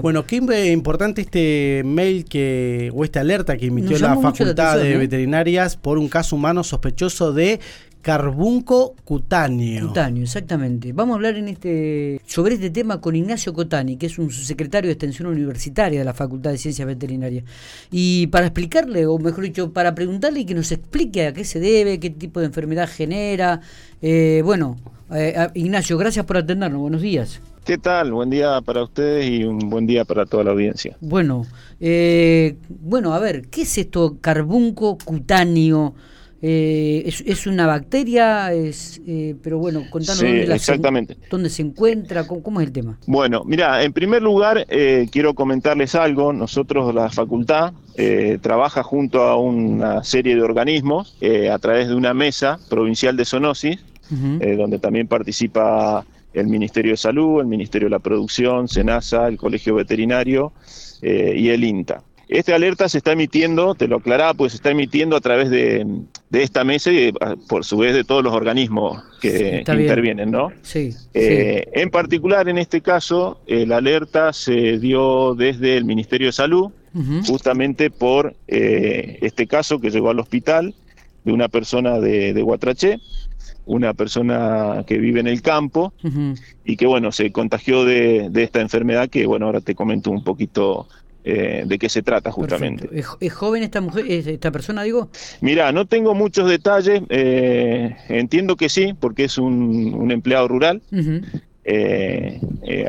Bueno, qué importante este mail que o esta alerta que emitió la Facultad de ¿eh? Veterinarias por un caso humano sospechoso de carbunco cutáneo. Cutáneo, exactamente. Vamos a hablar en este sobre este tema con Ignacio Cotani, que es un secretario de Extensión Universitaria de la Facultad de Ciencias Veterinarias. Y para explicarle, o mejor dicho, para preguntarle y que nos explique a qué se debe, qué tipo de enfermedad genera. Eh, bueno, eh, Ignacio, gracias por atendernos. Buenos días. ¿Qué tal? Buen día para ustedes y un buen día para toda la audiencia. Bueno, eh, bueno, a ver, ¿qué es esto carbunco cutáneo? Eh, es, una bacteria, es, eh, pero bueno, contanos dónde, exactamente. Se, dónde se encuentra, cómo, es el tema. Bueno, mira, en primer lugar quiero comentarles algo. Nosotros, la facultad, trabaja junto a una serie de organismos a través de una mesa provincial de zoonosis, donde también participa el Ministerio de Salud, el Ministerio de la Producción, SENASA, el Colegio Veterinario eh, y el INTA. Esta alerta se está emitiendo, te lo aclaraba, pues se está emitiendo a través de, esta mesa y por su vez de todos los organismos que intervienen, ¿no? Sí, eh, En particular, en este caso, eh, la alerta se dio desde el Ministerio de Salud, justamente por este caso que llegó al hospital de una persona de, de Guatraché, una persona que vive en el campo y que bueno se contagió de, esta enfermedad que bueno ahora te comento un poquito eh, de qué se trata justamente. ¿Es, joven esta mujer, esta persona, digo? Mira, no tengo muchos detalles, eh, entiendo que sí, porque es un, empleado rural, eh,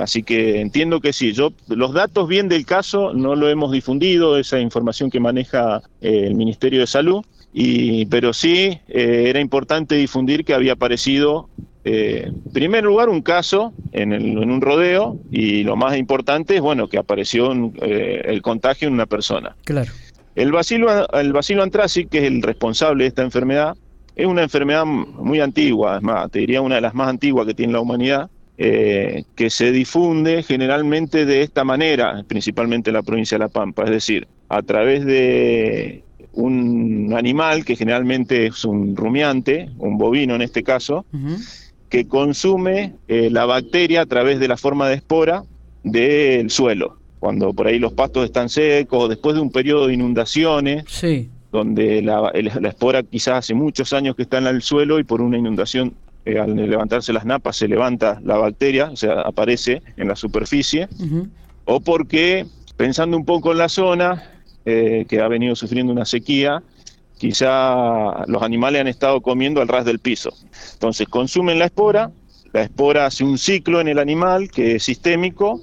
así que entiendo que sí. Yo los datos bien del caso no lo hemos difundido, esa información que maneja el Ministerio de Salud, y, pero sí eh, era importante difundir que había aparecido, eh, en primer lugar, un caso en, un rodeo y lo más importante es bueno que apareció eh, el contagio en una persona. Claro. El bacilo, el bacilo antracis, que es el responsable de esta enfermedad, es una enfermedad muy antigua, es más, te diría una de las más antiguas que tiene la humanidad, que se difunde generalmente de esta manera, principalmente en la provincia de La Pampa, es decir, a través de un animal que generalmente es un rumiante, un bovino en este caso, que consume eh, la bacteria a través de la forma de espora del suelo. Cuando por ahí los pastos están secos, después de un periodo de inundaciones, donde la, espora quizás hace muchos años que está en el suelo y por una inundación eh, al levantarse las napas se levanta la bacteria, o sea, aparece en la superficie, o porque, pensando un poco en la zona, eh, que ha venido sufriendo una sequía, quizá los animales han estado comiendo al ras del piso. Entonces consumen la espora, la espora hace un ciclo en el animal que es sistémico,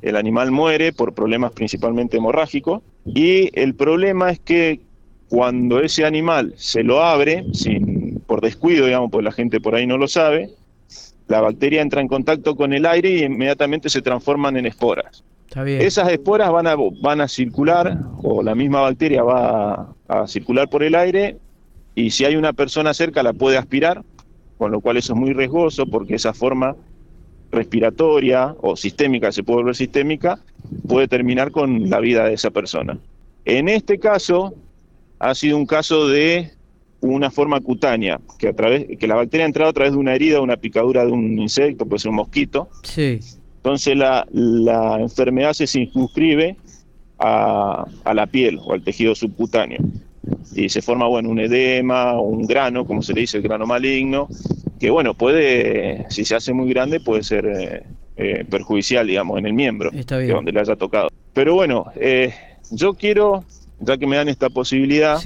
el animal muere por problemas principalmente hemorrágicos y el problema es que cuando ese animal se lo abre, por descuido, digamos, pues la gente por ahí no lo sabe, la bacteria entra en contacto con el aire y inmediatamente se transforman en esporas. Esas esporas van a, van a circular, o la misma bacteria va a, circular por el aire, y si hay una persona cerca la puede aspirar, con lo cual eso es muy riesgoso porque esa forma respiratoria o sistémica, se puede volver sistémica, puede terminar con la vida de esa persona. En este caso, ha sido un caso de una forma cutánea, que, a través, que la bacteria ha entrado a través de una herida, una picadura de un insecto, puede ser un mosquito, sí. Entonces la, la enfermedad se circunscribe a, a, la piel o al tejido subcutáneo y se forma bueno un edema un grano, como se le dice, el grano maligno, que bueno, puede, si se hace muy grande, puede ser eh, eh, perjudicial, digamos, en el miembro, donde le haya tocado. Pero bueno, eh, yo quiero, ya que me dan esta posibilidad,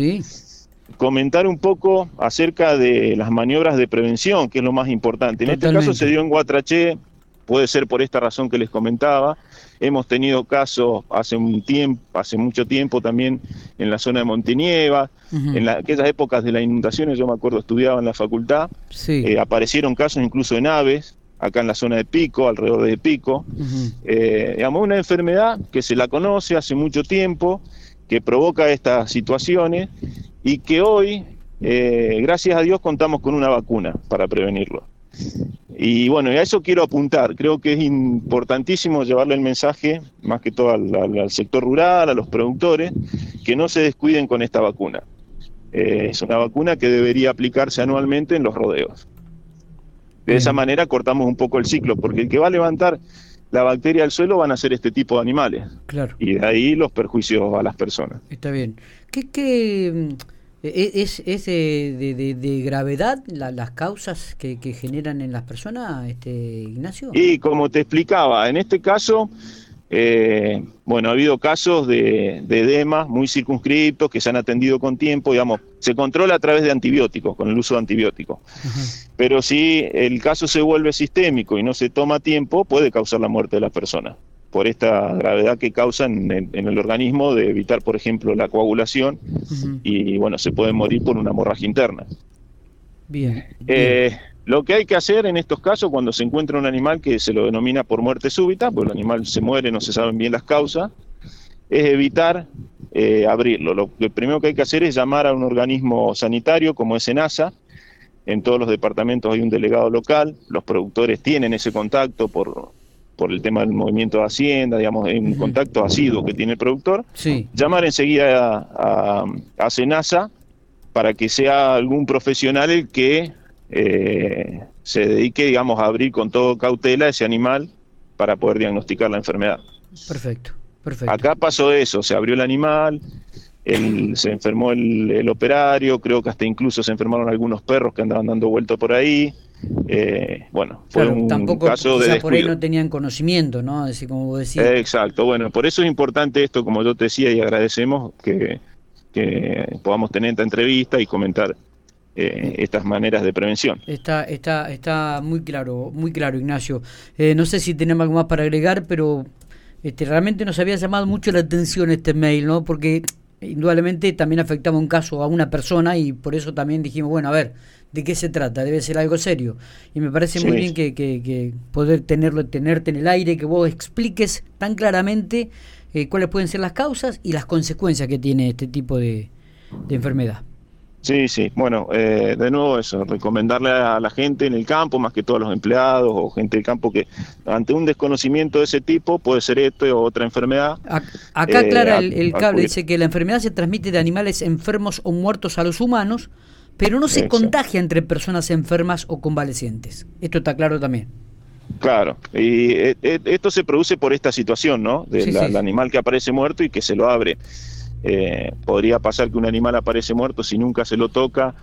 comentar un poco acerca de las maniobras de prevención, que es lo más importante. En este caso se dio en Guatraché, Puede ser por esta razón que les comentaba. Hemos tenido casos hace un tiempo, hace mucho tiempo también en la zona de Montenieva, en aquellas épocas de las inundaciones, yo me acuerdo estudiaba en la facultad, eh, aparecieron casos incluso en aves, acá en la zona de Pico, alrededor de Pico. Eh, digamos, una enfermedad que se la conoce hace mucho tiempo, que provoca estas situaciones y que hoy, eh, gracias a Dios, contamos con una vacuna para prevenirlo. Y bueno, a eso quiero apuntar. Creo que es importantísimo llevarle el mensaje, más que todo al, sector rural, a los productores, que no se descuiden con esta vacuna. Eh, es una vacuna que debería aplicarse anualmente en los rodeos. De esa manera cortamos un poco el ciclo, porque el que va a levantar la bacteria del suelo van a ser este tipo de animales. Claro. Y de ahí los perjuicios a las personas. Está bien. ¿Qué, qué ¿Es, es de, gravedad las causas que, generan en las personas, este Ignacio? Y como te explicaba, en este caso, eh, bueno, ha habido casos de, de edemas muy circunscriptos que se han atendido con tiempo, digamos, se controla a través de antibióticos, con el uso de antibióticos. Pero si el caso se vuelve sistémico y no se toma tiempo, puede causar la muerte de la persona por esta gravedad que causa en el, organismo de evitar, por ejemplo, la coagulación y, bueno, se puede morir por una hemorragia interna. Bien. Eh, lo que hay que hacer en estos casos, cuando se encuentra un animal que se lo denomina por muerte súbita, pues el animal se muere, no se saben bien las causas, es evitar eh, abrirlo. Lo, lo, primero que hay que hacer es llamar a un organismo sanitario como es SENASA. En todos los departamentos hay un delegado local, los productores tienen ese contacto por, por el tema del movimiento de Hacienda, digamos, en un contacto asiduo que tiene el productor, llamar enseguida a, a, Senasa para que sea algún profesional el que eh, se dedique, digamos, a abrir con todo cautela ese animal para poder diagnosticar la enfermedad. Perfecto, perfecto. Acá pasó eso, se abrió el animal, se enfermó el, el, operario, creo que hasta incluso se enfermaron algunos perros que andaban dando vuelto por ahí. Eh, bueno, fue un tampoco, caso de por ahí no tenían conocimiento, ¿no? Así como vos decías. exacto, bueno, por eso es importante esto, como yo te decía, y agradecemos que, podamos tener esta entrevista y comentar eh, estas maneras de prevención. Está, está, está muy claro, muy claro, Ignacio. Eh, no sé si tenemos algo más para agregar, pero este, realmente nos había llamado mucho la atención este mail, ¿no? Porque indudablemente también afectaba un caso a una persona y por eso también dijimos, bueno, a ver, ¿de qué se trata? Debe ser algo serio. Y me parece muy bien que, que, poder tenerlo, tenerte en el aire, que vos expliques tan claramente eh, cuáles pueden ser las causas y las consecuencias que tiene este tipo de, de enfermedad. Sí, sí. Bueno, eh, de nuevo eso, recomendarle a la gente en el campo, más que todos los empleados o gente del campo, que ante un desconocimiento de ese tipo, puede ser esto o otra enfermedad. Acá eh, clara el, cable, dice que la enfermedad se transmite de animales enfermos o muertos a los humanos, pero no se contagia entre personas enfermas o convalecientes. Esto está claro también. Claro, y eh, esto se produce por esta situación, ¿no? Del animal que aparece muerto y que se lo abre. Eh, podría pasar que un animal aparece muerto si nunca se lo toca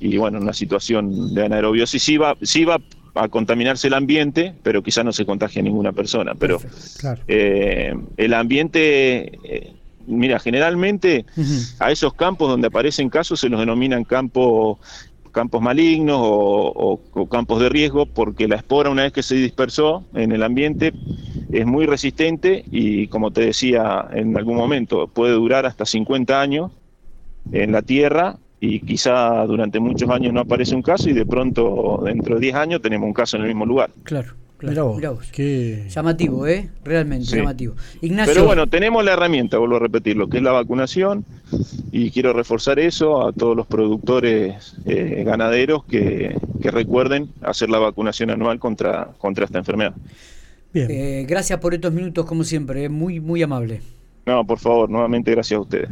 y bueno, una situación de anaerobiosis sí va, sí va a contaminarse el ambiente, pero quizá no se contagia a ninguna persona. Pero eh, el ambiente, eh, mira, generalmente a esos campos donde aparecen casos se los denominan campos campos malignos o, campos de riesgo, porque la espora una vez que se dispersó en el ambiente es muy resistente y como te decía en algún momento, puede durar hasta 50 años en la Tierra y quizá durante muchos años no aparece un caso y de pronto dentro de 10 años tenemos un caso en el mismo lugar. Claro. Claro, Llamativo, ¿eh? Realmente llamativo. Ignacio. Pero bueno, tenemos la herramienta, vuelvo a repetir, lo que es la vacunación, y quiero reforzar eso a todos los productores eh, ganaderos que, que, recuerden hacer la vacunación anual contra, contra esta enfermedad. Eh, gracias por estos minutos, como siempre, eh, muy, muy amable. No, por favor, nuevamente gracias a ustedes.